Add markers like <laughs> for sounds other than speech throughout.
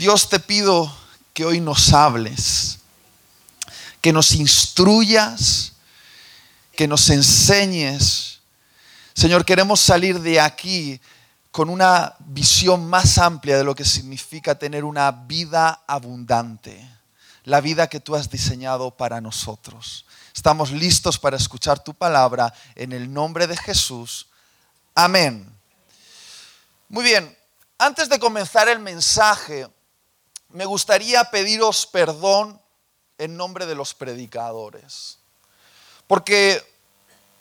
Dios te pido que hoy nos hables, que nos instruyas, que nos enseñes. Señor, queremos salir de aquí con una visión más amplia de lo que significa tener una vida abundante, la vida que tú has diseñado para nosotros. Estamos listos para escuchar tu palabra en el nombre de Jesús. Amén. Muy bien, antes de comenzar el mensaje, me gustaría pediros perdón en nombre de los predicadores. Porque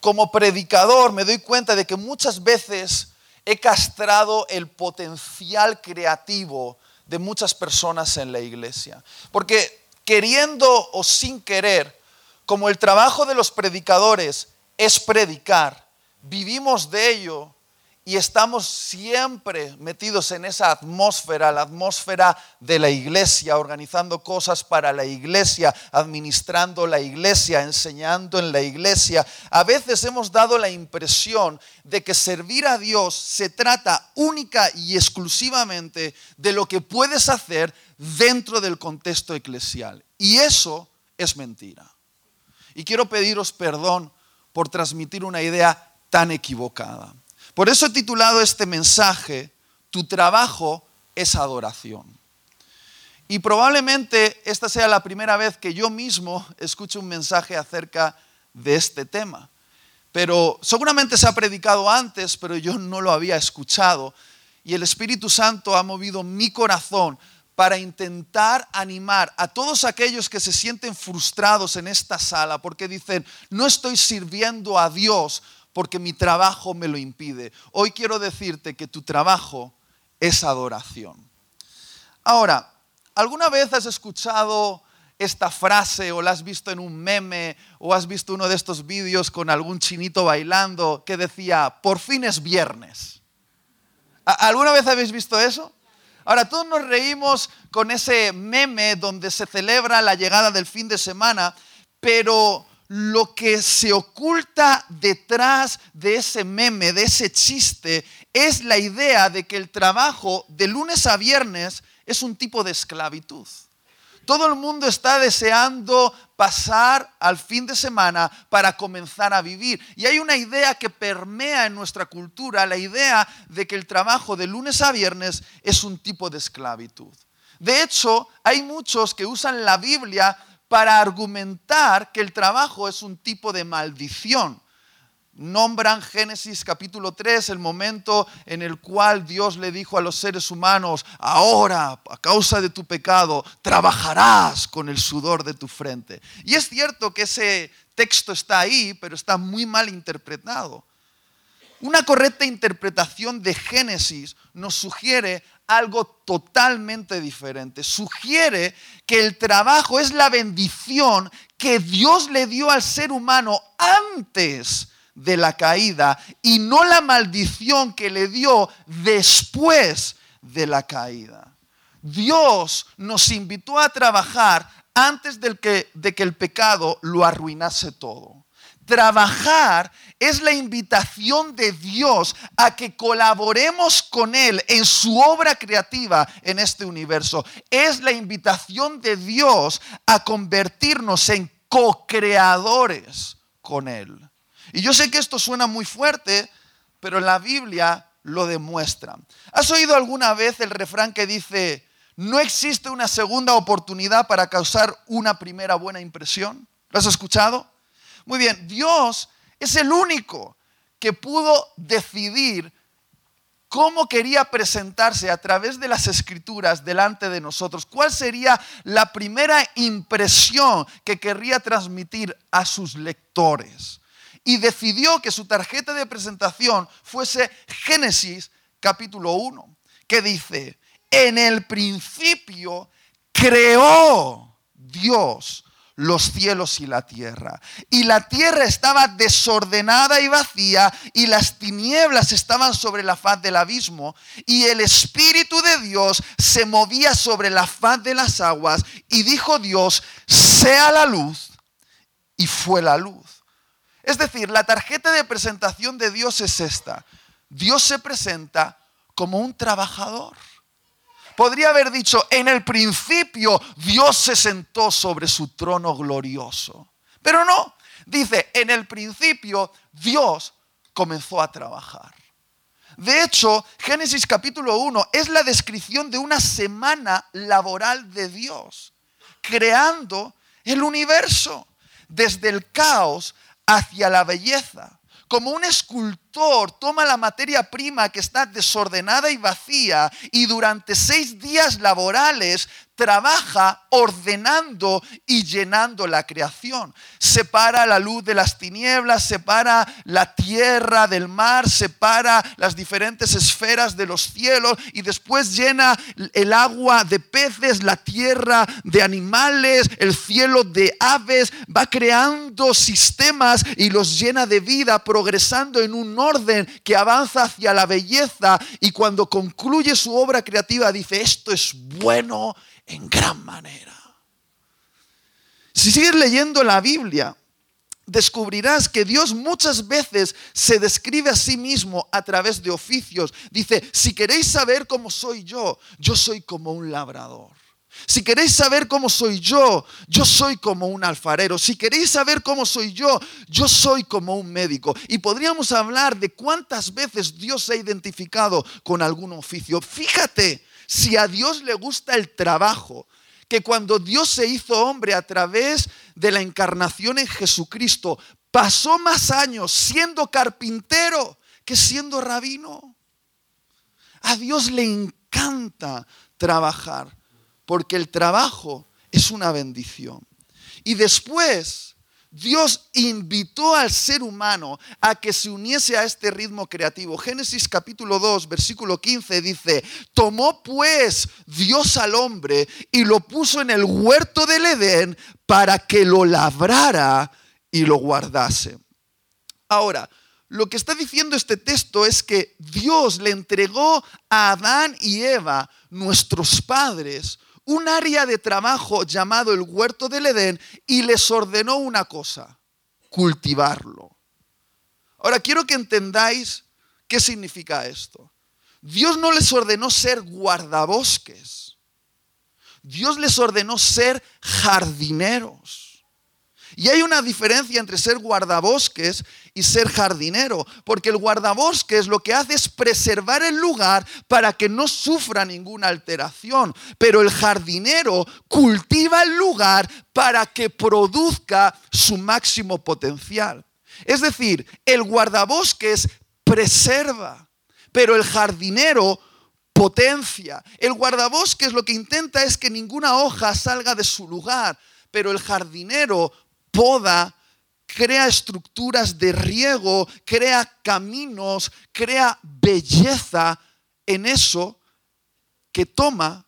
como predicador me doy cuenta de que muchas veces he castrado el potencial creativo de muchas personas en la iglesia. Porque queriendo o sin querer, como el trabajo de los predicadores es predicar, vivimos de ello y estamos siempre metidos en esa atmósfera, la atmósfera de la iglesia, organizando cosas para la iglesia, administrando la iglesia, enseñando en la iglesia. A veces hemos dado la impresión de que servir a Dios se trata única y exclusivamente de lo que puedes hacer dentro del contexto eclesial. Y eso es mentira. Y quiero pediros perdón por transmitir una idea tan equivocada. Por eso he titulado este mensaje, Tu trabajo es adoración. Y probablemente esta sea la primera vez que yo mismo escucho un mensaje acerca de este tema. Pero seguramente se ha predicado antes, pero yo no lo había escuchado. Y el Espíritu Santo ha movido mi corazón para intentar animar a todos aquellos que se sienten frustrados en esta sala porque dicen, no estoy sirviendo a Dios porque mi trabajo me lo impide. Hoy quiero decirte que tu trabajo es adoración. Ahora, ¿alguna vez has escuchado esta frase o la has visto en un meme o has visto uno de estos vídeos con algún chinito bailando que decía, por fin es viernes? ¿Alguna vez habéis visto eso? Ahora, todos nos reímos con ese meme donde se celebra la llegada del fin de semana, pero lo que se oculta detrás de ese meme, de ese chiste, es la idea de que el trabajo de lunes a viernes es un tipo de esclavitud. Todo el mundo está deseando pasar al fin de semana para comenzar a vivir. Y hay una idea que permea en nuestra cultura, la idea de que el trabajo de lunes a viernes es un tipo de esclavitud. De hecho, hay muchos que usan la Biblia para argumentar que el trabajo es un tipo de maldición. Nombran Génesis capítulo 3 el momento en el cual Dios le dijo a los seres humanos, ahora, a causa de tu pecado, trabajarás con el sudor de tu frente. Y es cierto que ese texto está ahí, pero está muy mal interpretado. Una correcta interpretación de Génesis nos sugiere algo totalmente diferente. Sugiere que el trabajo es la bendición que Dios le dio al ser humano antes de la caída y no la maldición que le dio después de la caída. Dios nos invitó a trabajar antes de que, de que el pecado lo arruinase todo. Trabajar es la invitación de Dios a que colaboremos con Él en su obra creativa en este universo. Es la invitación de Dios a convertirnos en co-creadores con Él. Y yo sé que esto suena muy fuerte, pero la Biblia lo demuestra. ¿Has oído alguna vez el refrán que dice, no existe una segunda oportunidad para causar una primera buena impresión? ¿Lo has escuchado? Muy bien, Dios es el único que pudo decidir cómo quería presentarse a través de las escrituras delante de nosotros, cuál sería la primera impresión que querría transmitir a sus lectores. Y decidió que su tarjeta de presentación fuese Génesis capítulo 1, que dice, en el principio creó Dios los cielos y la tierra. Y la tierra estaba desordenada y vacía y las tinieblas estaban sobre la faz del abismo y el Espíritu de Dios se movía sobre la faz de las aguas y dijo Dios, sea la luz y fue la luz. Es decir, la tarjeta de presentación de Dios es esta. Dios se presenta como un trabajador. Podría haber dicho, en el principio Dios se sentó sobre su trono glorioso. Pero no, dice, en el principio Dios comenzó a trabajar. De hecho, Génesis capítulo 1 es la descripción de una semana laboral de Dios, creando el universo, desde el caos hacia la belleza. Como un escultor toma la materia prima que está desordenada y vacía y durante seis días laborales trabaja ordenando y llenando la creación. Separa la luz de las tinieblas, separa la tierra del mar, separa las diferentes esferas de los cielos y después llena el agua de peces, la tierra de animales, el cielo de aves, va creando sistemas y los llena de vida, progresando en un orden que avanza hacia la belleza y cuando concluye su obra creativa dice, esto es bueno en gran manera. Si sigues leyendo la Biblia, descubrirás que Dios muchas veces se describe a sí mismo a través de oficios. Dice, si queréis saber cómo soy yo, yo soy como un labrador. Si queréis saber cómo soy yo, yo soy como un alfarero. Si queréis saber cómo soy yo, yo soy como un médico. Y podríamos hablar de cuántas veces Dios se ha identificado con algún oficio. Fíjate si a Dios le gusta el trabajo, que cuando Dios se hizo hombre a través de la encarnación en Jesucristo, pasó más años siendo carpintero que siendo rabino. A Dios le encanta trabajar, porque el trabajo es una bendición. Y después Dios invitó al ser humano a que se uniese a este ritmo creativo. Génesis capítulo 2, versículo 15 dice, tomó pues Dios al hombre y lo puso en el huerto del Edén para que lo labrara y lo guardase. Ahora, lo que está diciendo este texto es que Dios le entregó a Adán y Eva, nuestros padres, un área de trabajo llamado el huerto del Edén y les ordenó una cosa, cultivarlo. Ahora quiero que entendáis qué significa esto. Dios no les ordenó ser guardabosques. Dios les ordenó ser jardineros. Y hay una diferencia entre ser guardabosques y ser jardinero, porque el guardabosques lo que hace es preservar el lugar para que no sufra ninguna alteración, pero el jardinero cultiva el lugar para que produzca su máximo potencial. Es decir, el guardabosques preserva, pero el jardinero potencia. El guardabosques lo que intenta es que ninguna hoja salga de su lugar, pero el jardinero poda, crea estructuras de riego, crea caminos, crea belleza en eso que toma,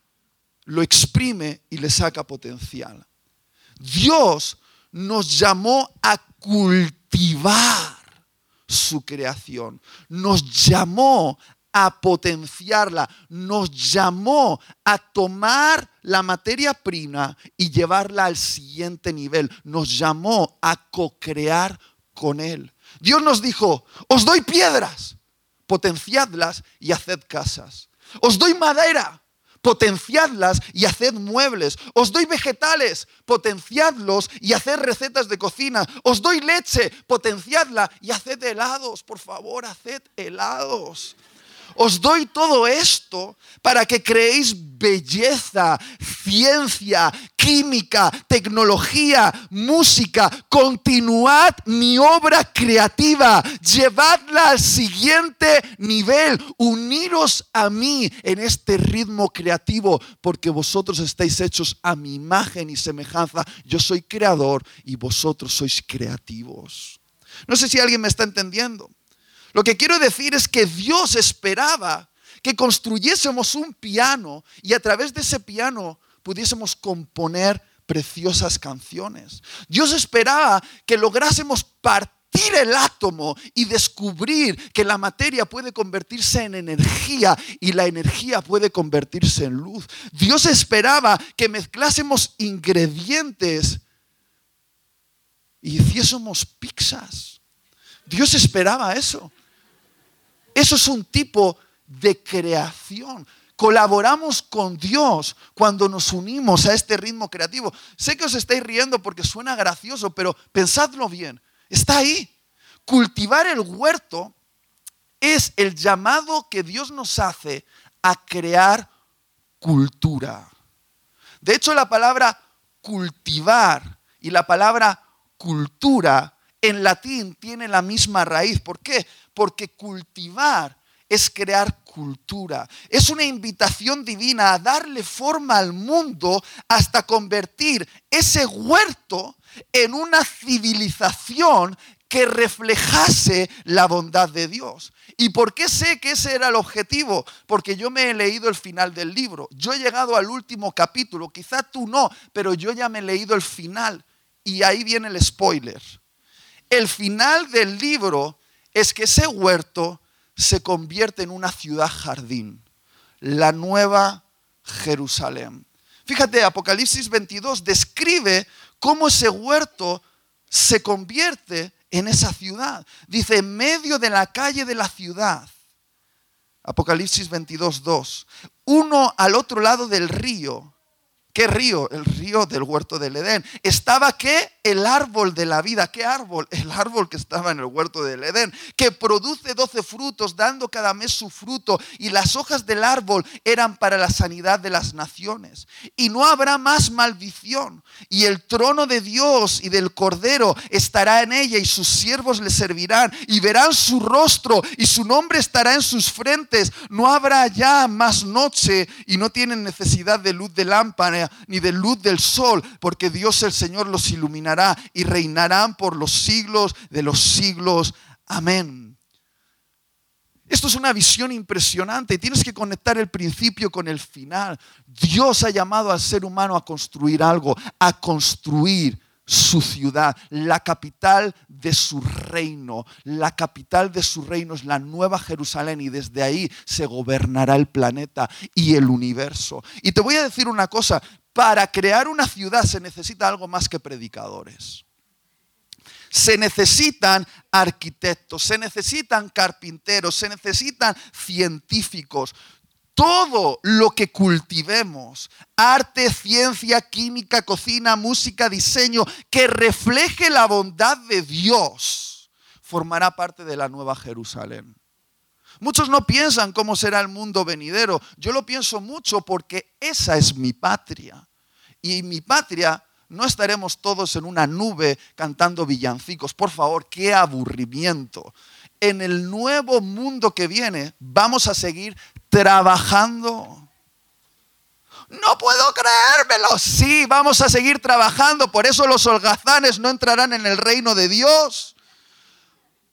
lo exprime y le saca potencial. Dios nos llamó a cultivar su creación, nos llamó a potenciarla, nos llamó a tomar la materia prima y llevarla al siguiente nivel, nos llamó a co-crear con Él. Dios nos dijo, os doy piedras, potenciadlas y haced casas. Os doy madera, potenciadlas y haced muebles. Os doy vegetales, potenciadlos y haced recetas de cocina. Os doy leche, potenciadla y haced helados. Por favor, haced helados. Os doy todo esto para que creéis belleza, ciencia, química, tecnología, música. Continuad mi obra creativa. Llevadla al siguiente nivel. Uniros a mí en este ritmo creativo porque vosotros estáis hechos a mi imagen y semejanza. Yo soy creador y vosotros sois creativos. No sé si alguien me está entendiendo. Lo que quiero decir es que Dios esperaba que construyésemos un piano y a través de ese piano pudiésemos componer preciosas canciones. Dios esperaba que lográsemos partir el átomo y descubrir que la materia puede convertirse en energía y la energía puede convertirse en luz. Dios esperaba que mezclásemos ingredientes y hiciésemos pizzas. Dios esperaba eso. Eso es un tipo de creación. Colaboramos con Dios cuando nos unimos a este ritmo creativo. Sé que os estáis riendo porque suena gracioso, pero pensadlo bien. Está ahí. Cultivar el huerto es el llamado que Dios nos hace a crear cultura. De hecho, la palabra cultivar y la palabra cultura en latín tiene la misma raíz. ¿Por qué? Porque cultivar es crear cultura. Es una invitación divina a darle forma al mundo hasta convertir ese huerto en una civilización que reflejase la bondad de Dios. ¿Y por qué sé que ese era el objetivo? Porque yo me he leído el final del libro. Yo he llegado al último capítulo, quizá tú no, pero yo ya me he leído el final. Y ahí viene el spoiler. El final del libro es que ese huerto se convierte en una ciudad jardín, la nueva Jerusalén. Fíjate, Apocalipsis 22 describe cómo ese huerto se convierte en esa ciudad. Dice, en medio de la calle de la ciudad. Apocalipsis 22, 2. Uno al otro lado del río ¿Qué río? El río del huerto del Edén. ¿Estaba qué? El árbol de la vida. ¿Qué árbol? El árbol que estaba en el huerto del Edén, que produce doce frutos, dando cada mes su fruto. Y las hojas del árbol eran para la sanidad de las naciones. Y no habrá más maldición. Y el trono de Dios y del Cordero estará en ella y sus siervos le servirán. Y verán su rostro y su nombre estará en sus frentes. No habrá ya más noche y no tienen necesidad de luz de lámpara ni de luz del sol, porque Dios el Señor los iluminará y reinarán por los siglos de los siglos. Amén. Esto es una visión impresionante. Tienes que conectar el principio con el final. Dios ha llamado al ser humano a construir algo, a construir su ciudad, la capital de su reino. La capital de su reino es la nueva Jerusalén y desde ahí se gobernará el planeta y el universo. Y te voy a decir una cosa, para crear una ciudad se necesita algo más que predicadores. Se necesitan arquitectos, se necesitan carpinteros, se necesitan científicos todo lo que cultivemos, arte, ciencia, química, cocina, música, diseño, que refleje la bondad de Dios, formará parte de la nueva Jerusalén. Muchos no piensan cómo será el mundo venidero. Yo lo pienso mucho porque esa es mi patria. Y en mi patria no estaremos todos en una nube cantando villancicos. Por favor, qué aburrimiento en el nuevo mundo que viene vamos a seguir trabajando. No puedo creérmelo. Sí, vamos a seguir trabajando. Por eso los holgazanes no entrarán en el reino de Dios.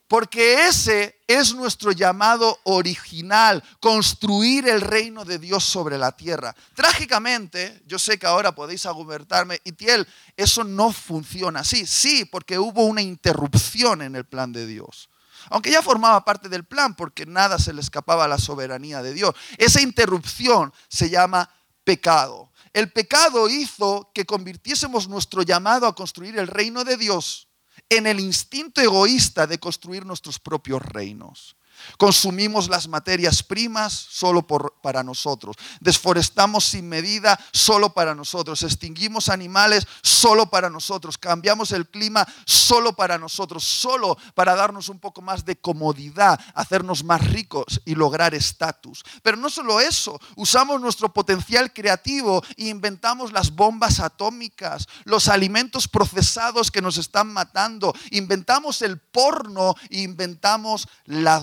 Porque ese es nuestro llamado original, construir el reino de Dios sobre la tierra. Trágicamente, yo sé que ahora podéis argumentarme, y Tiel, eso no funciona así. Sí, porque hubo una interrupción en el plan de Dios aunque ya formaba parte del plan porque nada se le escapaba a la soberanía de Dios. Esa interrupción se llama pecado. El pecado hizo que convirtiésemos nuestro llamado a construir el reino de Dios en el instinto egoísta de construir nuestros propios reinos. Consumimos las materias primas solo para nosotros. Desforestamos sin medida solo para nosotros. Extinguimos animales solo para nosotros. Cambiamos el clima solo para nosotros. Solo para darnos un poco más de comodidad, hacernos más ricos y lograr estatus. Pero no solo eso. Usamos nuestro potencial creativo e inventamos las bombas atómicas, los alimentos procesados que nos están matando. Inventamos el porno e inventamos la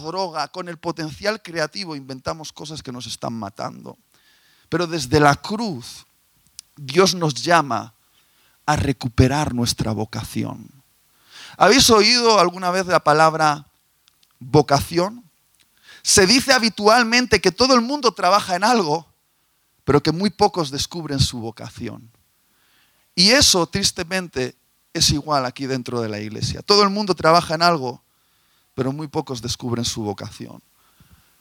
con el potencial creativo, inventamos cosas que nos están matando. Pero desde la cruz, Dios nos llama a recuperar nuestra vocación. ¿Habéis oído alguna vez la palabra vocación? Se dice habitualmente que todo el mundo trabaja en algo, pero que muy pocos descubren su vocación. Y eso, tristemente, es igual aquí dentro de la iglesia. Todo el mundo trabaja en algo, pero muy pocos descubren su vocación.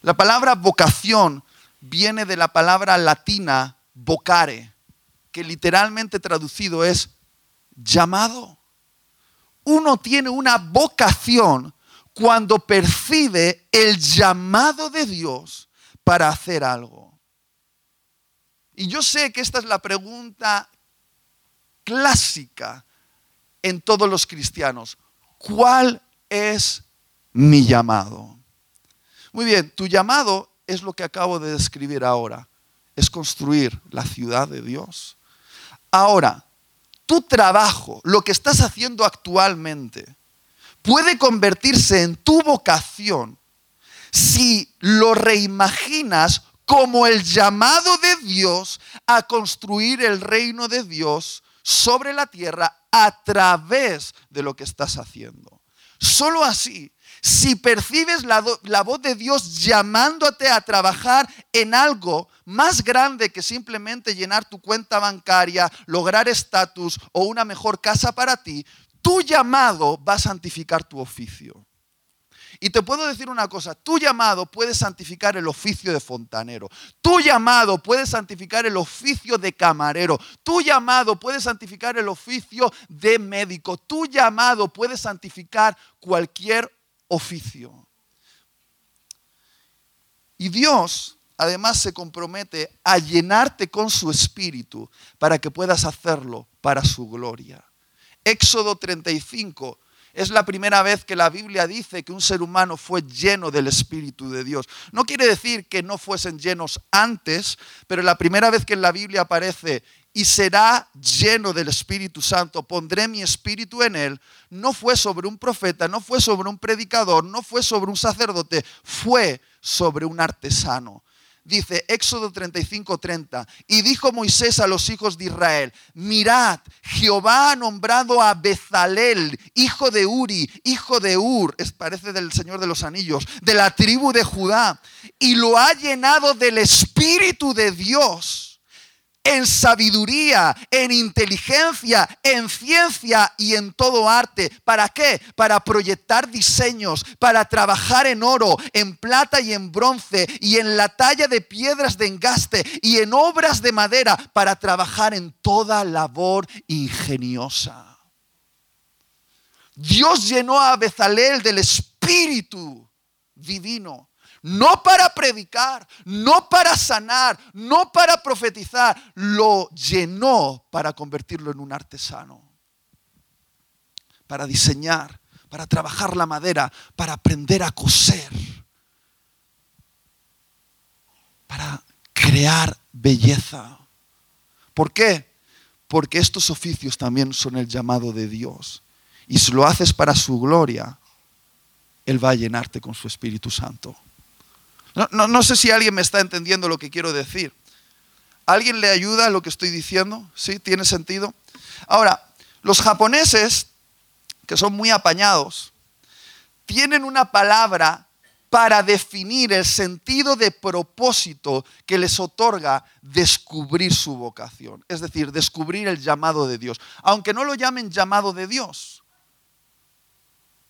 La palabra vocación viene de la palabra latina vocare, que literalmente traducido es llamado. Uno tiene una vocación cuando percibe el llamado de Dios para hacer algo. Y yo sé que esta es la pregunta clásica en todos los cristianos. ¿Cuál es mi llamado? Muy bien, tu llamado es lo que acabo de describir ahora. Es construir la ciudad de Dios. Ahora, tu trabajo, lo que estás haciendo actualmente, puede convertirse en tu vocación si lo reimaginas como el llamado de Dios a construir el reino de Dios sobre la tierra a través de lo que estás haciendo. Solo así, si percibes la, voz de Dios llamándote a trabajar en algo más grande que simplemente llenar tu cuenta bancaria, lograr estatus o una mejor casa para ti, tu llamado va a santificar tu oficio. Y te puedo decir una cosa, tu llamado puede santificar el oficio de fontanero, tu llamado puede santificar el oficio de camarero, tu llamado puede santificar el oficio de médico, tu llamado puede santificar cualquier oficio. Y Dios además se compromete a llenarte con su espíritu para que puedas hacerlo para su gloria. Éxodo 35 es la primera vez que la Biblia dice que un ser humano fue lleno del Espíritu de Dios. No quiere decir que no fuesen llenos antes, pero la primera vez que en la Biblia aparece y será lleno del Espíritu Santo, pondré mi espíritu en él, no fue sobre un profeta, no fue sobre un predicador, no fue sobre un sacerdote, fue sobre un artesano. Dice Éxodo 35, 30, y dijo Moisés a los hijos de Israel, mirad, Jehová ha nombrado a Bezalel, hijo de Uri, hijo de Ur, parece del Señor de los Anillos, de la tribu de Judá, y lo ha llenado del Espíritu de Dios en sabiduría, en inteligencia, en ciencia y en todo arte. ¿Para qué? Para proyectar diseños, para trabajar en oro, en plata y en bronce, y en la talla de piedras de engaste, y en obras de madera, para trabajar en toda labor ingeniosa. Dios llenó a Bezalel del Espíritu divino no para predicar, no para sanar, no para profetizar, lo llenó para convertirlo en un artesano, para diseñar, para trabajar la madera, para aprender a coser, para crear belleza. ¿Por qué? Porque estos oficios también son el llamado de Dios. Y si lo haces para su gloria, Él va a llenarte con su Espíritu Santo. No, sé si alguien me está entendiendo lo que quiero decir. ¿Alguien le ayuda a lo que estoy diciendo? ¿Sí? ¿Tiene sentido? Ahora, los japoneses, que son muy apañados, tienen una palabra para definir el sentido de propósito que les otorga descubrir su vocación, es decir, descubrir el llamado de Dios, aunque no lo llamen llamado de Dios.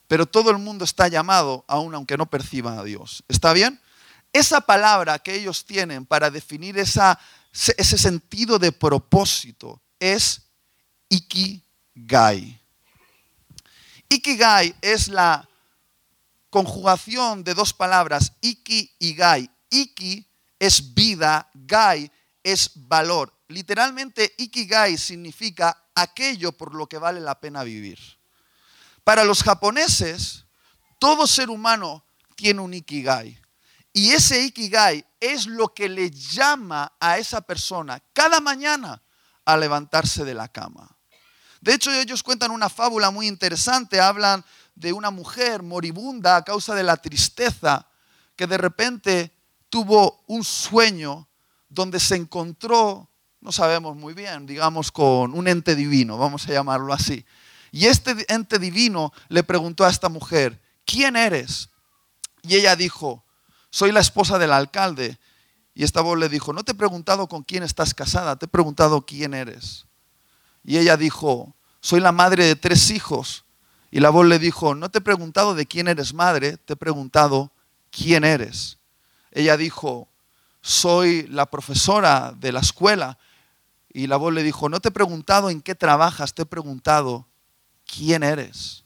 Pero todo el mundo está llamado, aun aunque no perciban a Dios. ¿Está bien? Esa palabra que ellos tienen para definir ese sentido de propósito es ikigai. Ikigai es la conjugación de dos palabras, iki y gai. Iki es vida, gai es valor. Literalmente, ikigai significa aquello por lo que vale la pena vivir. Para los japoneses, todo ser humano tiene un ikigai. Y ese ikigai es lo que le llama a esa persona cada mañana a levantarse de la cama. De hecho, ellos cuentan una fábula muy interesante. Hablan de una mujer moribunda a causa de la tristeza que de repente tuvo un sueño donde se encontró, no sabemos muy bien, digamos con un ente divino, vamos a llamarlo así. Y este ente divino le preguntó a esta mujer, ¿quién eres? Y ella dijo, soy la esposa del alcalde. Y esta voz le dijo, no te he preguntado con quién estás casada, te he preguntado quién eres. Y ella dijo, soy la madre de tres hijos. Y la voz le dijo, no te he preguntado de quién eres madre, te he preguntado quién eres. Ella dijo, soy la profesora de la escuela. Y la voz le dijo, no te he preguntado en qué trabajas, te he preguntado quién eres.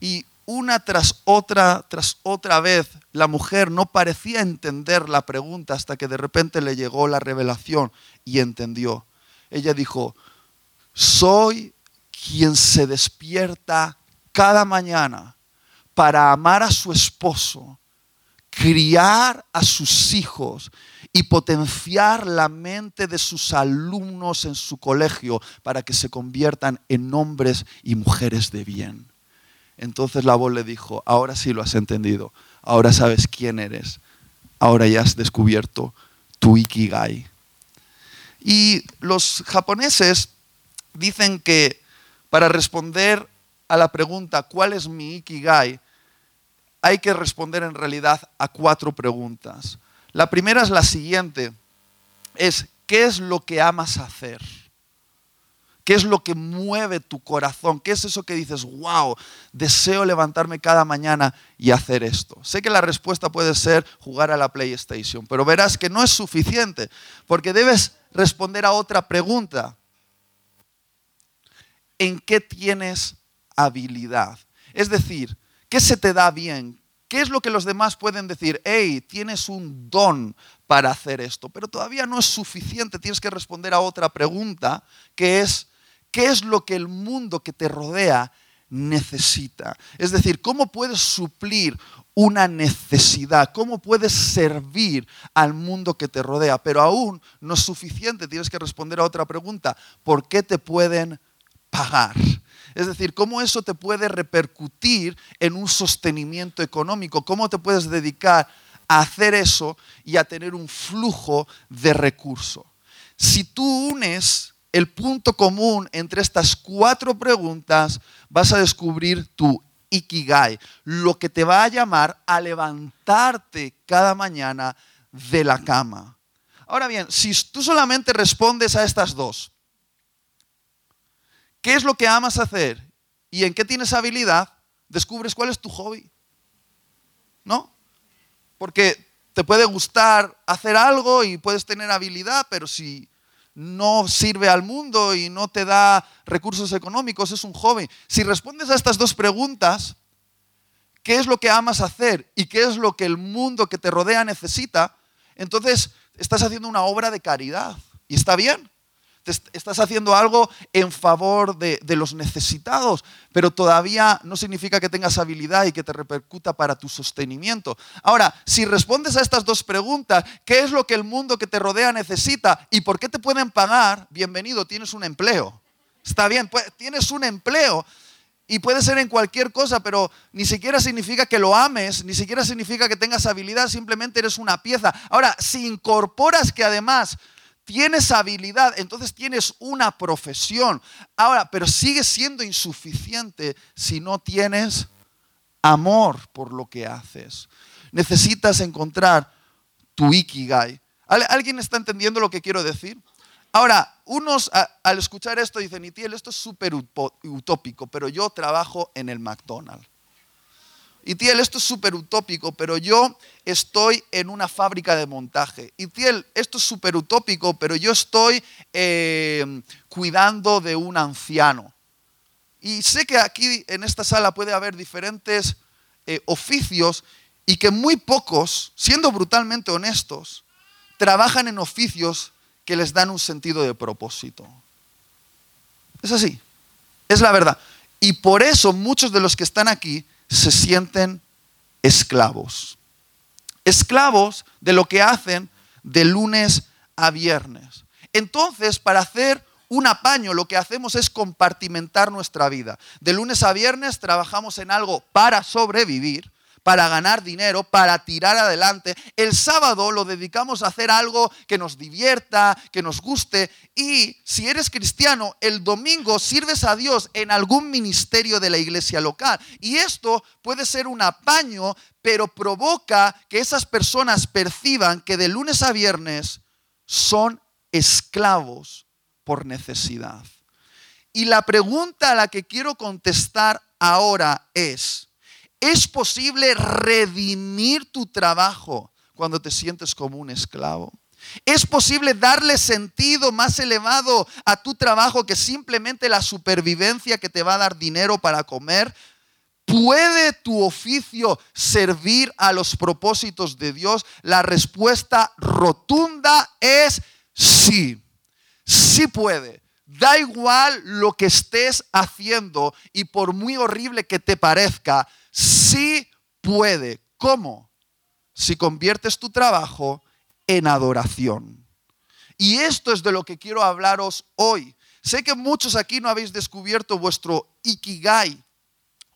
Y una tras otra, tras otra vez, la mujer no parecía entender la pregunta hasta que de repente le llegó la revelación y entendió. Ella dijo, soy quien se despierta cada mañana para amar a su esposo, criar a sus hijos y potenciar la mente de sus alumnos en su colegio para que se conviertan en hombres y mujeres de bien. Entonces la voz le dijo, ahora sí lo has entendido, ahora sabes quién eres, ahora ya has descubierto tu ikigai. Y los japoneses dicen que para responder a la pregunta, ¿cuál es mi ikigai? Hay que responder en realidad a cuatro preguntas. La primera es la siguiente, es ¿qué es lo que amas hacer? ¿Qué es lo que mueve tu corazón? ¿Qué es eso que dices, wow, deseo levantarme cada mañana y hacer esto? Sé que la respuesta puede ser jugar a la PlayStation, pero verás que no es suficiente, porque debes responder a otra pregunta. ¿En qué tienes habilidad? Es decir, ¿qué se te da bien? ¿Qué es lo que los demás pueden decir? Hey, tienes un don para hacer esto, pero todavía no es suficiente. Tienes que responder a otra pregunta, que es, ¿Qué es lo que el mundo que te rodea necesita? Es decir, ¿cómo puedes suplir una necesidad? ¿Cómo puedes servir al mundo que te rodea? Pero aún no es suficiente, tienes que responder a otra pregunta. ¿Por qué te pueden pagar? Es decir, cómo eso te puede repercutir en un sostenimiento económico, cómo te puedes dedicar a hacer eso y a tener un flujo de recursos. Si tú unes el punto común entre estas cuatro preguntas, vas a descubrir tu ikigai, lo que te va a llamar a levantarte cada mañana de la cama. Ahora bien, si tú solamente respondes a estas dos, ¿qué es lo que amas hacer y en qué tienes habilidad? Descubres cuál es tu hobby. ¿No? Porque te puede gustar hacer algo y puedes tener habilidad, pero si no sirve al mundo y no te da recursos económicos, es un joven. Si respondes a estas dos preguntas, ¿qué es lo que amas hacer y qué es lo que el mundo que te rodea necesita? Entonces estás haciendo una obra de caridad. ¿Y está bien? Estás haciendo algo en favor de, los necesitados, pero todavía no significa que tengas habilidad y que te repercuta para tu sostenimiento. Ahora, si respondes a estas dos preguntas, ¿qué es lo que el mundo que te rodea necesita y por qué te pueden pagar? Bienvenido, tienes un empleo. Está bien, pues, tienes un empleo. Y puede ser en cualquier cosa, pero ni siquiera significa que lo ames, ni siquiera significa que tengas habilidad, simplemente eres una pieza. Ahora, si incorporas que además tienes habilidad, entonces tienes una profesión. Ahora, pero sigue siendo insuficiente si no tienes amor por lo que haces. Necesitas encontrar tu ikigai. ¿Alguien está entendiendo lo que quiero decir? Ahora, unos al escuchar esto dicen, Itiel, esto es súper utópico, pero yo trabajo en el McDonald's. Y Tiel, esto es súper utópico, pero yo estoy en una fábrica de montaje. Y Tiel, esto es súper utópico, pero yo estoy eh, cuidando de un anciano. Y sé que aquí en esta sala puede haber diferentes eh, oficios y que muy pocos, siendo brutalmente honestos, trabajan en oficios que les dan un sentido de propósito. Es así, es la verdad. Y por eso muchos de los que están aquí se sienten esclavos. Esclavos de lo que hacen de lunes a viernes. Entonces, para hacer un apaño, lo que hacemos es compartimentar nuestra vida. De lunes a viernes trabajamos en algo para sobrevivir para ganar dinero, para tirar adelante. El sábado lo dedicamos a hacer algo que nos divierta, que nos guste. Y si eres cristiano, el domingo sirves a Dios en algún ministerio de la iglesia local. Y esto puede ser un apaño, pero provoca que esas personas perciban que de lunes a viernes son esclavos por necesidad. Y la pregunta a la que quiero contestar ahora es, ¿Es posible redimir tu trabajo cuando te sientes como un esclavo? ¿Es posible darle sentido más elevado a tu trabajo que simplemente la supervivencia que te va a dar dinero para comer? ¿Puede tu oficio servir a los propósitos de Dios? La respuesta rotunda es sí. Sí puede. Da igual lo que estés haciendo y por muy horrible que te parezca, sí puede. ¿Cómo? Si conviertes tu trabajo en adoración. Y esto es de lo que quiero hablaros hoy. Sé que muchos aquí no habéis descubierto vuestro ikigai,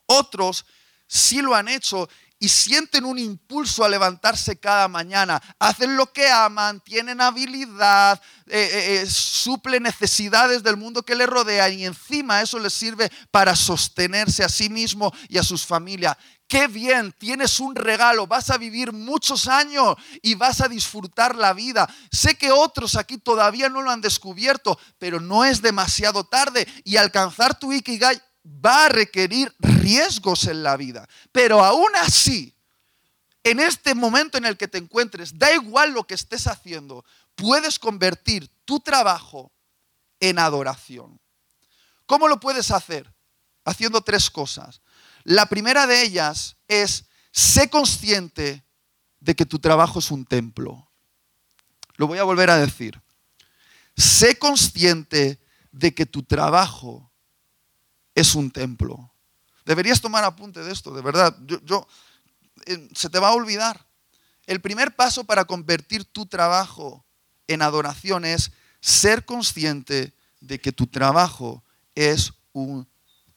otros sí lo han hecho y sienten un impulso a levantarse cada mañana. Hacen lo que aman, tienen habilidad, eh, eh, eh, suple necesidades del mundo que les rodea y encima eso les sirve para sostenerse a sí mismo y a sus familias. Qué bien, tienes un regalo, vas a vivir muchos años y vas a disfrutar la vida. Sé que otros aquí todavía no lo han descubierto, pero no es demasiado tarde y alcanzar tu Ikigai va a requerir riesgos en la vida. Pero aún así, en este momento en el que te encuentres, da igual lo que estés haciendo, puedes convertir tu trabajo en adoración. ¿Cómo lo puedes hacer? Haciendo tres cosas. La primera de ellas es, sé consciente de que tu trabajo es un templo. Lo voy a volver a decir. Sé consciente de que tu trabajo es un templo. Deberías tomar apunte de esto, de verdad. Yo, eh, se te va a olvidar. El primer paso para convertir tu trabajo en adoración es ser consciente de que tu trabajo es un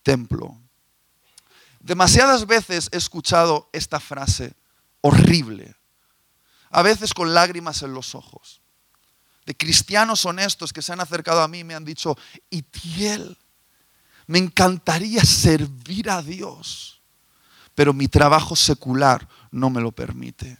templo. Demasiadas veces he escuchado esta frase horrible, a veces con lágrimas en los ojos, de cristianos honestos que se han acercado a mí y me han dicho, Itiel, me encantaría servir a Dios, pero mi trabajo secular no me lo permite.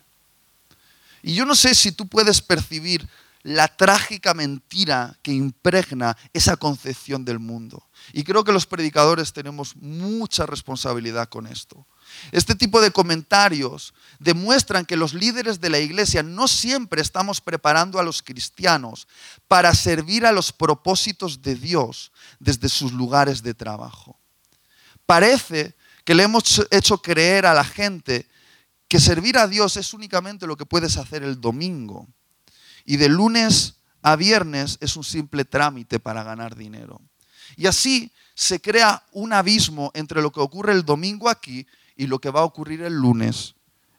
Y yo no sé si tú puedes percibir la trágica mentira que impregna esa concepción del mundo. Y creo que los predicadores tenemos mucha responsabilidad con esto. Este tipo de comentarios demuestran que los líderes de la iglesia no siempre estamos preparando a los cristianos para servir a los propósitos de Dios desde sus lugares de trabajo. Parece que le hemos hecho creer a la gente que servir a Dios es únicamente lo que puedes hacer el domingo y de lunes a viernes es un simple trámite para ganar dinero. Y así se crea un abismo entre lo que ocurre el domingo aquí y lo que va a ocurrir el lunes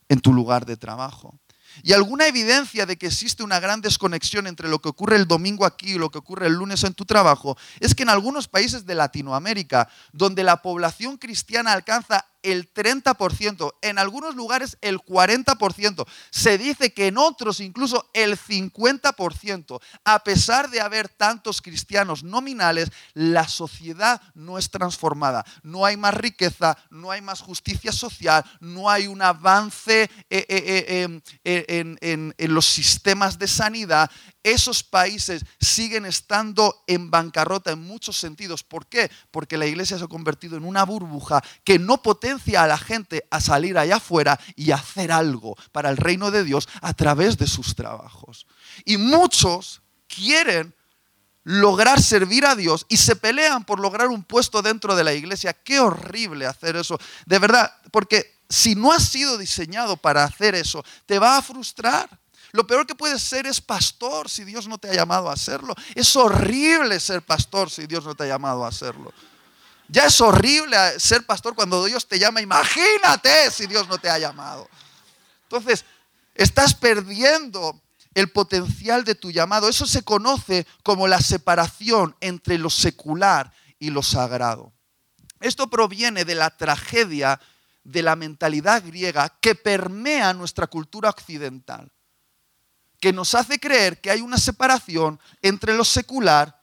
en tu lugar de trabajo. Y alguna evidencia de que existe una gran desconexión entre lo que ocurre el domingo aquí y lo que ocurre el lunes en tu trabajo es que en algunos países de Latinoamérica, donde la población cristiana alcanza el 30%, en algunos lugares el 40%, se dice que en otros incluso el 50%. A pesar de haber tantos cristianos nominales, la sociedad no es transformada. No hay más riqueza, no hay más justicia social, no hay un avance eh, eh, eh, en los sistemas de sanidad, esos países siguen estando en bancarrota en muchos sentidos. ¿Por qué? Porque la iglesia se ha convertido en una burbuja que no potencia a la gente a salir allá afuera y hacer algo para el reino de Dios a través de sus trabajos. Y muchos quieren lograr servir a Dios y se pelean por lograr un puesto dentro de la iglesia. Qué horrible hacer eso. De verdad, porque si no has sido diseñado para hacer eso, te va a frustrar. Lo peor que puedes ser es pastor si Dios no te ha llamado a hacerlo. Es horrible ser pastor si Dios no te ha llamado a hacerlo. Ya es horrible ser pastor cuando Dios te llama. Imagínate si Dios no te ha llamado. Entonces, estás perdiendo el potencial de tu llamado. Eso se conoce como la separación entre lo secular y lo sagrado. Esto proviene de la tragedia de la mentalidad griega que permea nuestra cultura occidental que nos hace creer que hay una separación entre lo secular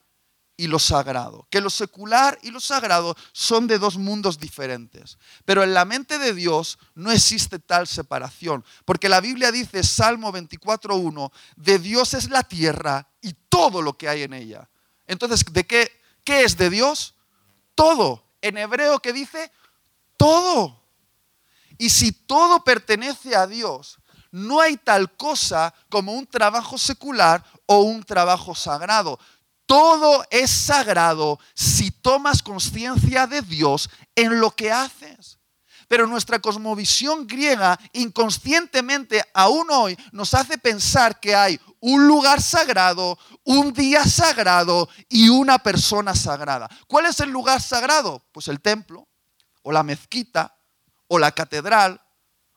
y lo sagrado, que lo secular y lo sagrado son de dos mundos diferentes. Pero en la mente de Dios no existe tal separación, porque la Biblia dice, Salmo 24.1, de Dios es la tierra y todo lo que hay en ella. Entonces, ¿de qué, qué es de Dios? Todo. En hebreo que dice, todo. Y si todo pertenece a Dios, no hay tal cosa como un trabajo secular o un trabajo sagrado. Todo es sagrado si tomas conciencia de Dios en lo que haces. Pero nuestra cosmovisión griega inconscientemente aún hoy nos hace pensar que hay un lugar sagrado, un día sagrado y una persona sagrada. ¿Cuál es el lugar sagrado? Pues el templo, o la mezquita, o la catedral,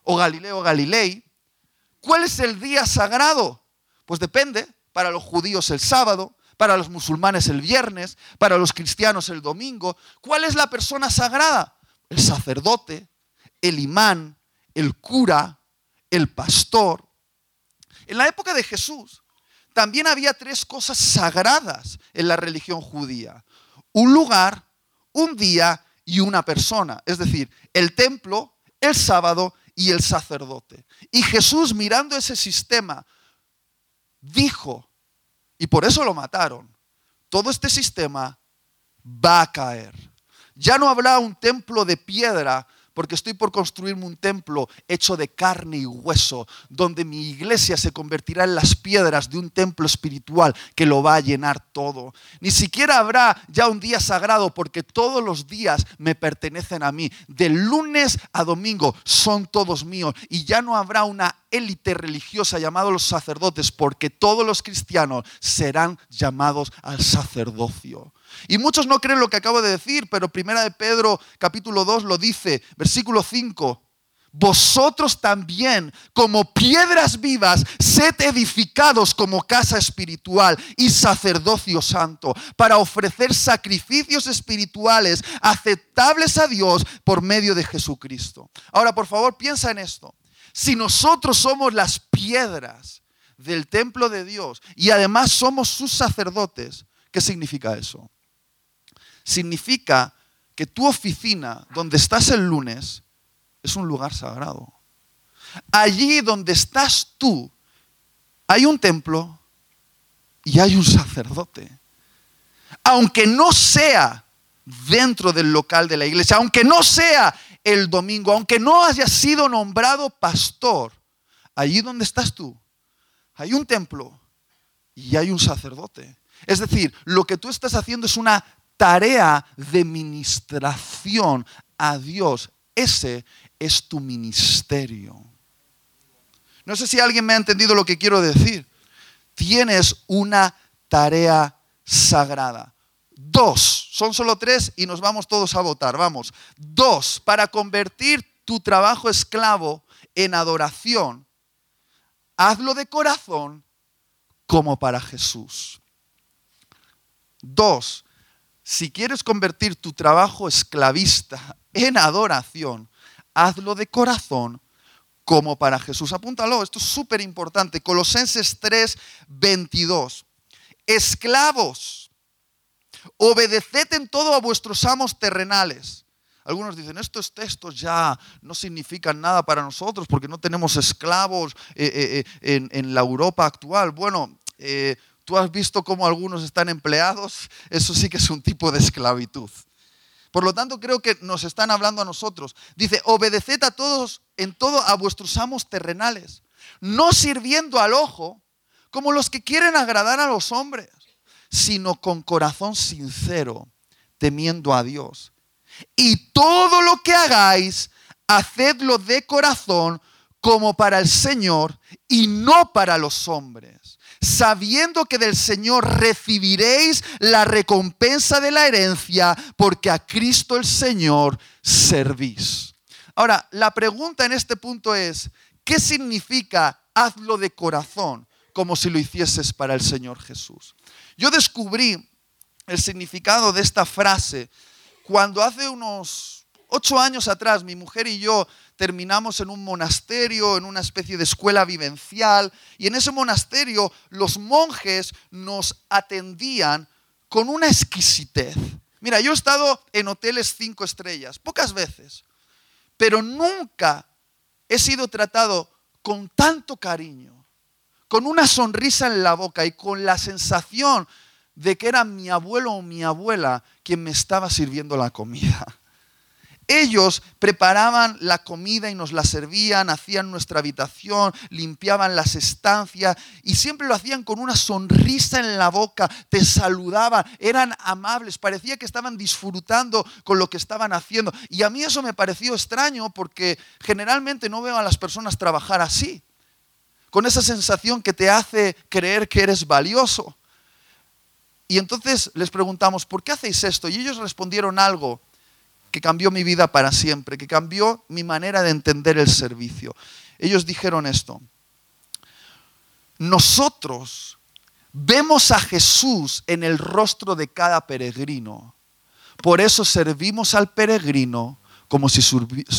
o Galileo Galilei. ¿Cuál es el día sagrado? Pues depende. Para los judíos el sábado, para los musulmanes el viernes, para los cristianos el domingo. ¿Cuál es la persona sagrada? El sacerdote, el imán, el cura, el pastor. En la época de Jesús también había tres cosas sagradas en la religión judía. Un lugar, un día y una persona. Es decir, el templo, el sábado y el sacerdote. Y Jesús mirando ese sistema dijo, y por eso lo mataron, todo este sistema va a caer. Ya no habrá un templo de piedra porque estoy por construirme un templo hecho de carne y hueso, donde mi iglesia se convertirá en las piedras de un templo espiritual que lo va a llenar todo. Ni siquiera habrá ya un día sagrado, porque todos los días me pertenecen a mí. De lunes a domingo son todos míos. Y ya no habrá una élite religiosa llamada los sacerdotes, porque todos los cristianos serán llamados al sacerdocio. Y muchos no creen lo que acabo de decir, pero Primera de Pedro capítulo 2 lo dice, versículo 5. Vosotros también, como piedras vivas, sed edificados como casa espiritual y sacerdocio santo, para ofrecer sacrificios espirituales aceptables a Dios por medio de Jesucristo. Ahora, por favor, piensa en esto. Si nosotros somos las piedras del templo de Dios y además somos sus sacerdotes, ¿qué significa eso? Significa que tu oficina, donde estás el lunes, es un lugar sagrado. Allí donde estás tú, hay un templo y hay un sacerdote. Aunque no sea dentro del local de la iglesia, aunque no sea el domingo, aunque no haya sido nombrado pastor, allí donde estás tú, hay un templo y hay un sacerdote. Es decir, lo que tú estás haciendo es una tarea de ministración a Dios. Ese es tu ministerio. No sé si alguien me ha entendido lo que quiero decir. Tienes una tarea sagrada. Dos, son solo tres y nos vamos todos a votar. Vamos. Dos, para convertir tu trabajo esclavo en adoración, hazlo de corazón como para Jesús. Dos, si quieres convertir tu trabajo esclavista en adoración, hazlo de corazón como para Jesús. Apúntalo, esto es súper importante. Colosenses 3, 22. Esclavos, obedeced en todo a vuestros amos terrenales. Algunos dicen, estos textos ya no significan nada para nosotros porque no tenemos esclavos eh, eh, eh, en, la Europa actual. Bueno, tú has visto cómo algunos están empleados, eso sí que es un tipo de esclavitud. Por lo tanto, creo que nos están hablando a nosotros. Dice, obedeced a todos en todo a vuestros amos terrenales, no sirviendo al ojo como los que quieren agradar a los hombres, sino con corazón sincero, temiendo a Dios. Y todo lo que hagáis, hacedlo de corazón como para el Señor y no para los hombres sabiendo que del Señor recibiréis la recompensa de la herencia, porque a Cristo el Señor servís. Ahora, la pregunta en este punto es, ¿qué significa hazlo de corazón como si lo hicieses para el Señor Jesús? Yo descubrí el significado de esta frase cuando hace unos ocho años atrás mi mujer y yo terminamos en un monasterio, en una especie de escuela vivencial, y en ese monasterio los monjes nos atendían con una exquisitez. Mira, yo he estado en hoteles cinco estrellas, pocas veces, pero nunca he sido tratado con tanto cariño, con una sonrisa en la boca y con la sensación de que era mi abuelo o mi abuela quien me estaba sirviendo la comida. Ellos preparaban la comida y nos la servían, hacían nuestra habitación, limpiaban las estancias y siempre lo hacían con una sonrisa en la boca, te saludaban, eran amables, parecía que estaban disfrutando con lo que estaban haciendo. Y a mí eso me pareció extraño porque generalmente no veo a las personas trabajar así, con esa sensación que te hace creer que eres valioso. Y entonces les preguntamos, ¿por qué hacéis esto? Y ellos respondieron algo que cambió mi vida para siempre, que cambió mi manera de entender el servicio. Ellos dijeron esto, nosotros vemos a Jesús en el rostro de cada peregrino, por eso servimos al peregrino como si,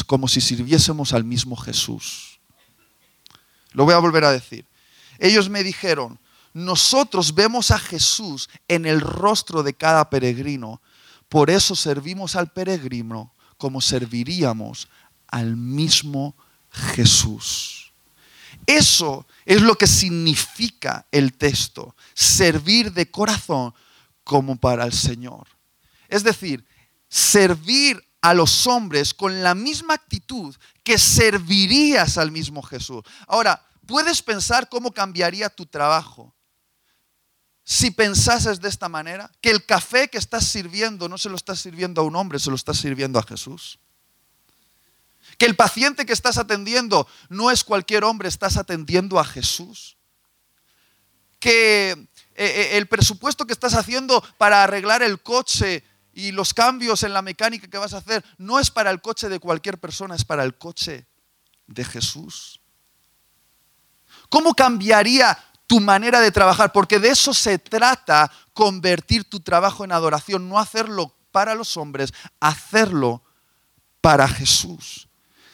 como si sirviésemos al mismo Jesús. Lo voy a volver a decir. Ellos me dijeron, nosotros vemos a Jesús en el rostro de cada peregrino, por eso servimos al peregrino como serviríamos al mismo Jesús. Eso es lo que significa el texto, servir de corazón como para el Señor. Es decir, servir a los hombres con la misma actitud que servirías al mismo Jesús. Ahora, puedes pensar cómo cambiaría tu trabajo si pensases de esta manera, que el café que estás sirviendo no se lo estás sirviendo a un hombre, se lo estás sirviendo a Jesús. Que el paciente que estás atendiendo no es cualquier hombre, estás atendiendo a Jesús. Que eh, eh, el presupuesto que estás haciendo para arreglar el coche y los cambios en la mecánica que vas a hacer no es para el coche de cualquier persona, es para el coche de Jesús. ¿Cómo cambiaría tu manera de trabajar, porque de eso se trata convertir tu trabajo en adoración, no hacerlo para los hombres, hacerlo para Jesús.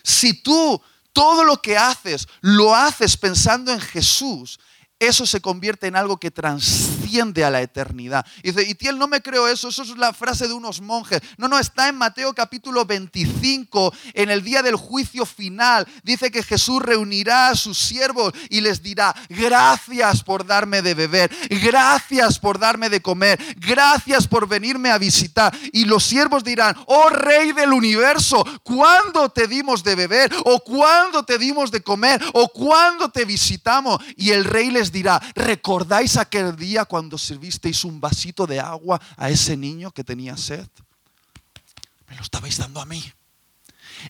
Si tú todo lo que haces lo haces pensando en Jesús, eso se convierte en algo que transciende a la eternidad. Y dice, y Tiel, no me creo eso, eso es la frase de unos monjes. No, no, está en Mateo capítulo 25, en el día del juicio final. Dice que Jesús reunirá a sus siervos y les dirá, gracias por darme de beber, gracias por darme de comer, gracias por venirme a visitar. Y los siervos dirán, oh rey del universo, ¿cuándo te dimos de beber? ¿O cuándo te dimos de comer? ¿O cuándo te visitamos? Y el rey les dirá, ¿recordáis aquel día cuando servisteis un vasito de agua a ese niño que tenía sed? Me lo estabais dando a mí.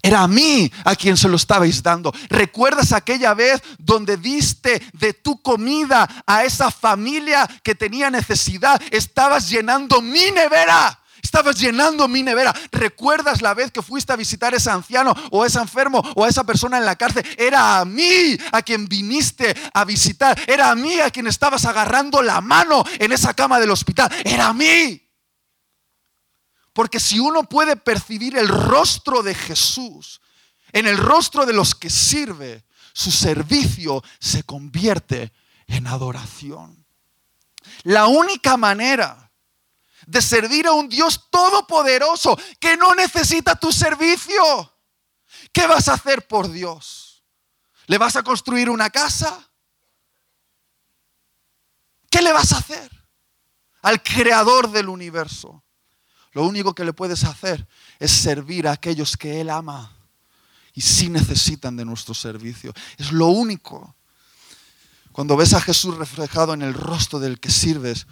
Era a mí a quien se lo estabais dando. ¿Recuerdas aquella vez donde diste de tu comida a esa familia que tenía necesidad? Estabas llenando mi nevera. Estabas llenando mi nevera. ¿Recuerdas la vez que fuiste a visitar a ese anciano o a ese enfermo o a esa persona en la cárcel? Era a mí a quien viniste a visitar. Era a mí a quien estabas agarrando la mano en esa cama del hospital. Era a mí. Porque si uno puede percibir el rostro de Jesús en el rostro de los que sirve, su servicio se convierte en adoración. La única manera de servir a un Dios todopoderoso que no necesita tu servicio. ¿Qué vas a hacer por Dios? ¿Le vas a construir una casa? ¿Qué le vas a hacer al creador del universo? Lo único que le puedes hacer es servir a aquellos que Él ama y sí necesitan de nuestro servicio. Es lo único. Cuando ves a Jesús reflejado en el rostro del que sirves,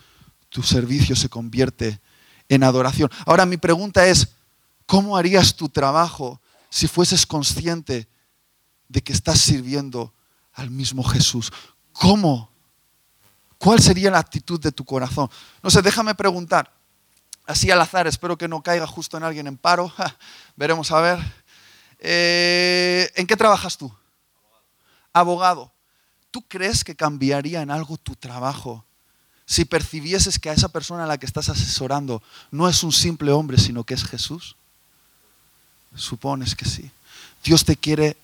tu servicio se convierte en adoración. Ahora mi pregunta es, ¿cómo harías tu trabajo si fueses consciente de que estás sirviendo al mismo Jesús? ¿Cómo? ¿Cuál sería la actitud de tu corazón? No sé, déjame preguntar, así al azar, espero que no caiga justo en alguien en paro, veremos a ver. Eh, ¿En qué trabajas tú? Abogado. ¿Tú crees que cambiaría en algo tu trabajo si percibieses que a esa persona a la que estás asesorando no es un simple hombre, sino que es Jesús? Supones que sí. Dios te quiere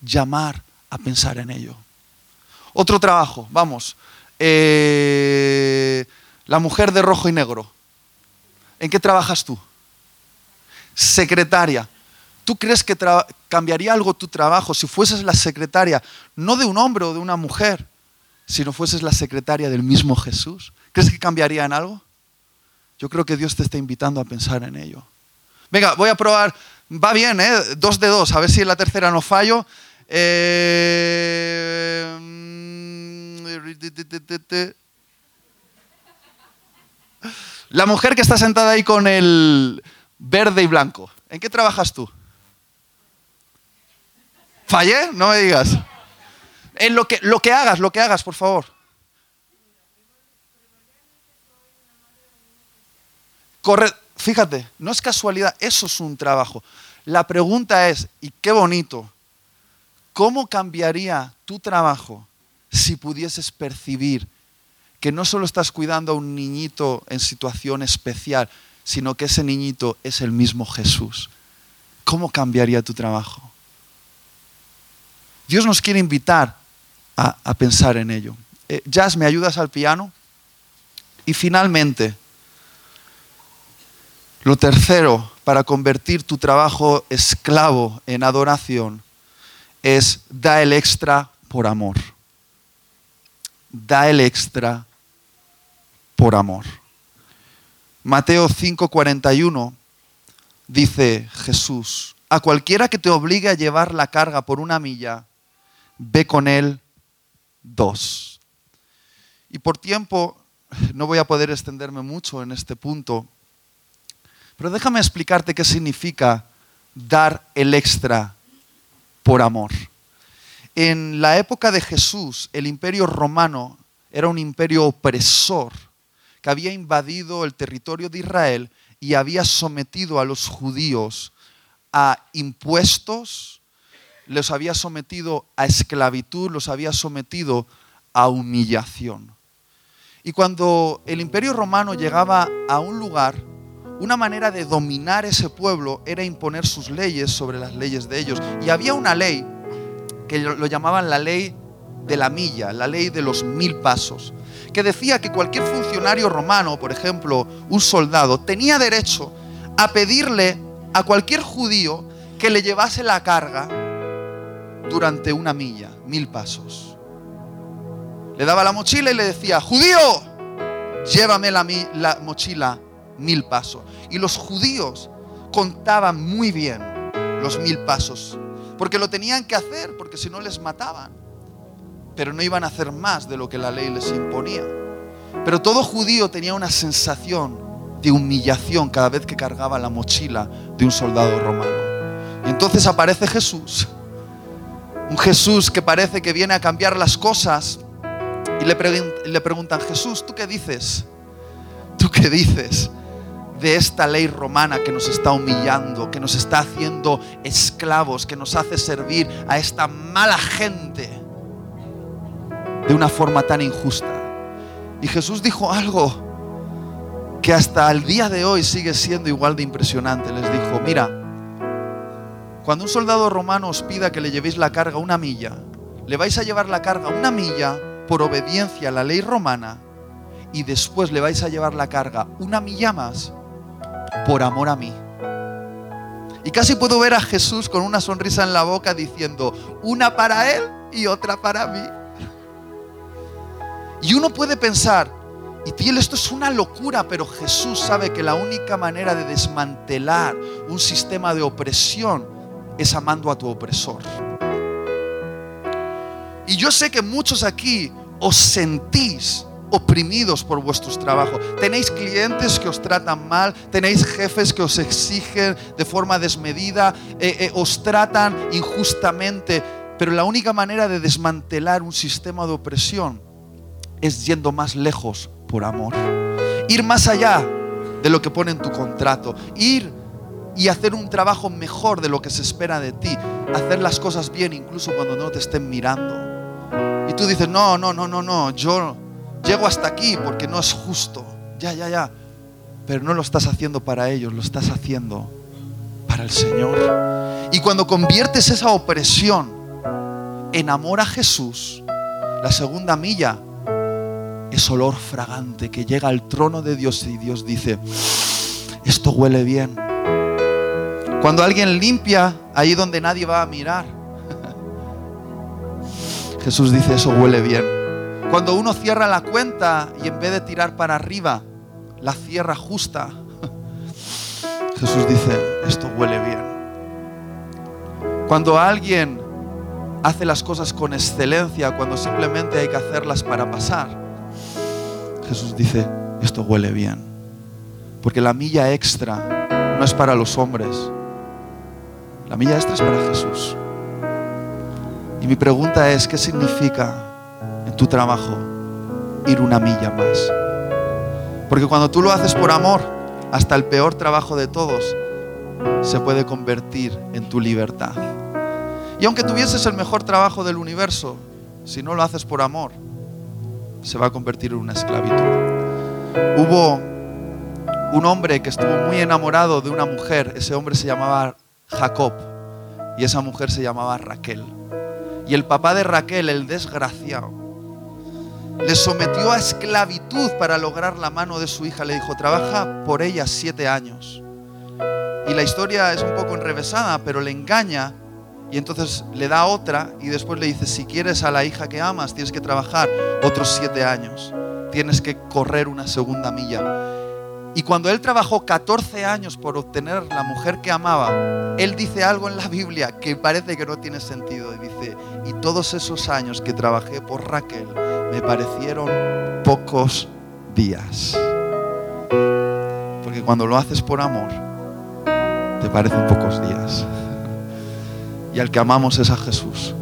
llamar a pensar en ello. Otro trabajo, vamos. Eh, la mujer de rojo y negro. ¿En qué trabajas tú? Secretaria. ¿Tú crees que cambiaría algo tu trabajo si fueses la secretaria, no de un hombre o de una mujer, si no fueses la secretaria del mismo Jesús? ¿Crees que cambiaría en algo? Yo creo que Dios te está invitando a pensar en ello. Venga, voy a probar Va bien, ¿eh? Dos de dos. A ver si en la tercera no fallo. Eh, la mujer que está sentada ahí con el verde y blanco. ¿En qué trabajas tú? ¿Fallé? No me digas. En lo que, lo que hagas, lo que hagas, por favor. Corre, fíjate, no es casualidad, eso es un trabajo. La pregunta es, y qué bonito, ¿cómo cambiaría tu trabajo si pudieses percibir que no solo estás cuidando a un niñito en situación especial, sino que ese niñito es el mismo Jesús? ¿Cómo cambiaría tu trabajo? Dios nos quiere invitar a, pensar en ello. Eh, Jazz, ¿me ayudas al piano? Y finalmente, lo tercero para convertir tu trabajo esclavo en adoración es da el extra por amor. Da el extra por amor. Mateo 5:41 dice Jesús, a cualquiera que te obligue a llevar la carga por una milla, ve con él dos. Y por tiempo no voy a poder extenderme mucho en este punto, pero déjame explicarte qué significa dar el extra por amor. En la época de Jesús, el imperio romano era un imperio opresor que había invadido el territorio de Israel y había sometido a los judíos a impuestos, los había sometido a esclavitud, los había sometido a humillación. Y cuando el imperio romano llegaba a un lugar, una manera de dominar ese pueblo era imponer sus leyes sobre las leyes de ellos. Y había una ley que lo llamaban la ley de la milla, la ley de los mil pasos, que decía que cualquier funcionario romano, por ejemplo, un soldado, tenía derecho a pedirle a cualquier judío que le llevase la carga durante una milla, mil pasos. Le daba la mochila y le decía, judío, llévame la, la mochila mil pasos. Y los judíos contaban muy bien los mil pasos, porque lo tenían que hacer, porque si no les mataban. Pero no iban a hacer más de lo que la ley les imponía. Pero todo judío tenía una sensación de humillación cada vez que cargaba la mochila de un soldado romano. Y entonces aparece Jesús un Jesús que parece que viene a cambiar las cosas. Y le, le preguntan, Jesús, ¿tú qué dices? ¿Tú qué dices de esta ley romana que nos está humillando, que nos está haciendo esclavos, que nos hace servir a esta mala gente de una forma tan injusta? Y Jesús dijo algo que hasta el día de hoy sigue siendo igual de impresionante. Les dijo, mira, cuando un soldado romano os pida que le llevéis la carga una milla, le vais a llevar la carga una milla por obediencia a la ley romana y después le vais a llevar la carga una milla más por amor a mí. Y casi puedo ver a Jesús con una sonrisa en la boca diciendo, una para Él y otra para mí. Y uno puede pensar, y Tiel, esto es una locura, pero Jesús sabe que la única manera de desmantelar un sistema de opresión es amando a tu opresor. Y yo sé que muchos aquí os sentís oprimidos por vuestros trabajos. Tenéis clientes que os tratan mal, tenéis jefes que os exigen de forma desmedida, eh, eh, os tratan injustamente, pero la única manera de desmantelar un sistema de opresión es yendo más lejos por amor. Ir más allá de lo que pone en tu contrato. Ir y hacer un trabajo mejor de lo que se espera de ti. Hacer las cosas bien incluso cuando no te estén mirando. Y tú dices, no, no, no, no, no, yo llego hasta aquí porque no es justo. Ya, ya, ya. Pero no lo estás haciendo para ellos, lo estás haciendo para el Señor. Y cuando conviertes esa opresión en amor a Jesús, la segunda milla es olor fragante que llega al trono de Dios y Dios dice, esto huele bien cuando alguien limpia ahí donde nadie va a mirar. <laughs> Jesús dice, eso huele bien. Cuando uno cierra la cuenta y en vez de tirar para arriba, la cierra justa. <laughs> Jesús dice, esto huele bien. Cuando alguien hace las cosas con excelencia, cuando simplemente hay que hacerlas para pasar, Jesús dice, esto huele bien. Porque la milla extra no es para los hombres, la milla extra es para Jesús. Y mi pregunta es, ¿qué significa en tu trabajo ir una milla más? Porque cuando tú lo haces por amor, hasta el peor trabajo de todos se puede convertir en tu libertad. Y aunque tuvieses el mejor trabajo del universo, si no lo haces por amor, se va a convertir en una esclavitud. Hubo un hombre que estuvo muy enamorado de una mujer, ese hombre se llamaba Jacob y esa mujer se llamaba Raquel. Y el papá de Raquel, el desgraciado, le sometió a esclavitud para lograr la mano de su hija. Le dijo, trabaja por ella siete años. Y la historia es un poco enrevesada, pero le engaña y entonces le da otra y después le dice, si quieres a la hija que amas, tienes que trabajar otros siete años. Tienes que correr una segunda milla. Y cuando él trabajó 14 años por obtener la mujer que amaba, él dice algo en la Biblia que parece que no tiene sentido. Y dice, y todos esos años que trabajé por Raquel me parecieron pocos días. Porque cuando lo haces por amor, te parecen pocos días. Y al que amamos es a Jesús.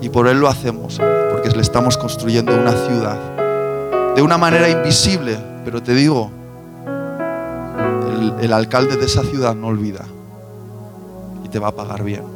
Y por Él lo hacemos, porque le estamos construyendo una ciudad. De una manera invisible, pero te digo, el, alcalde de esa ciudad no olvida. Y te va a pagar bien.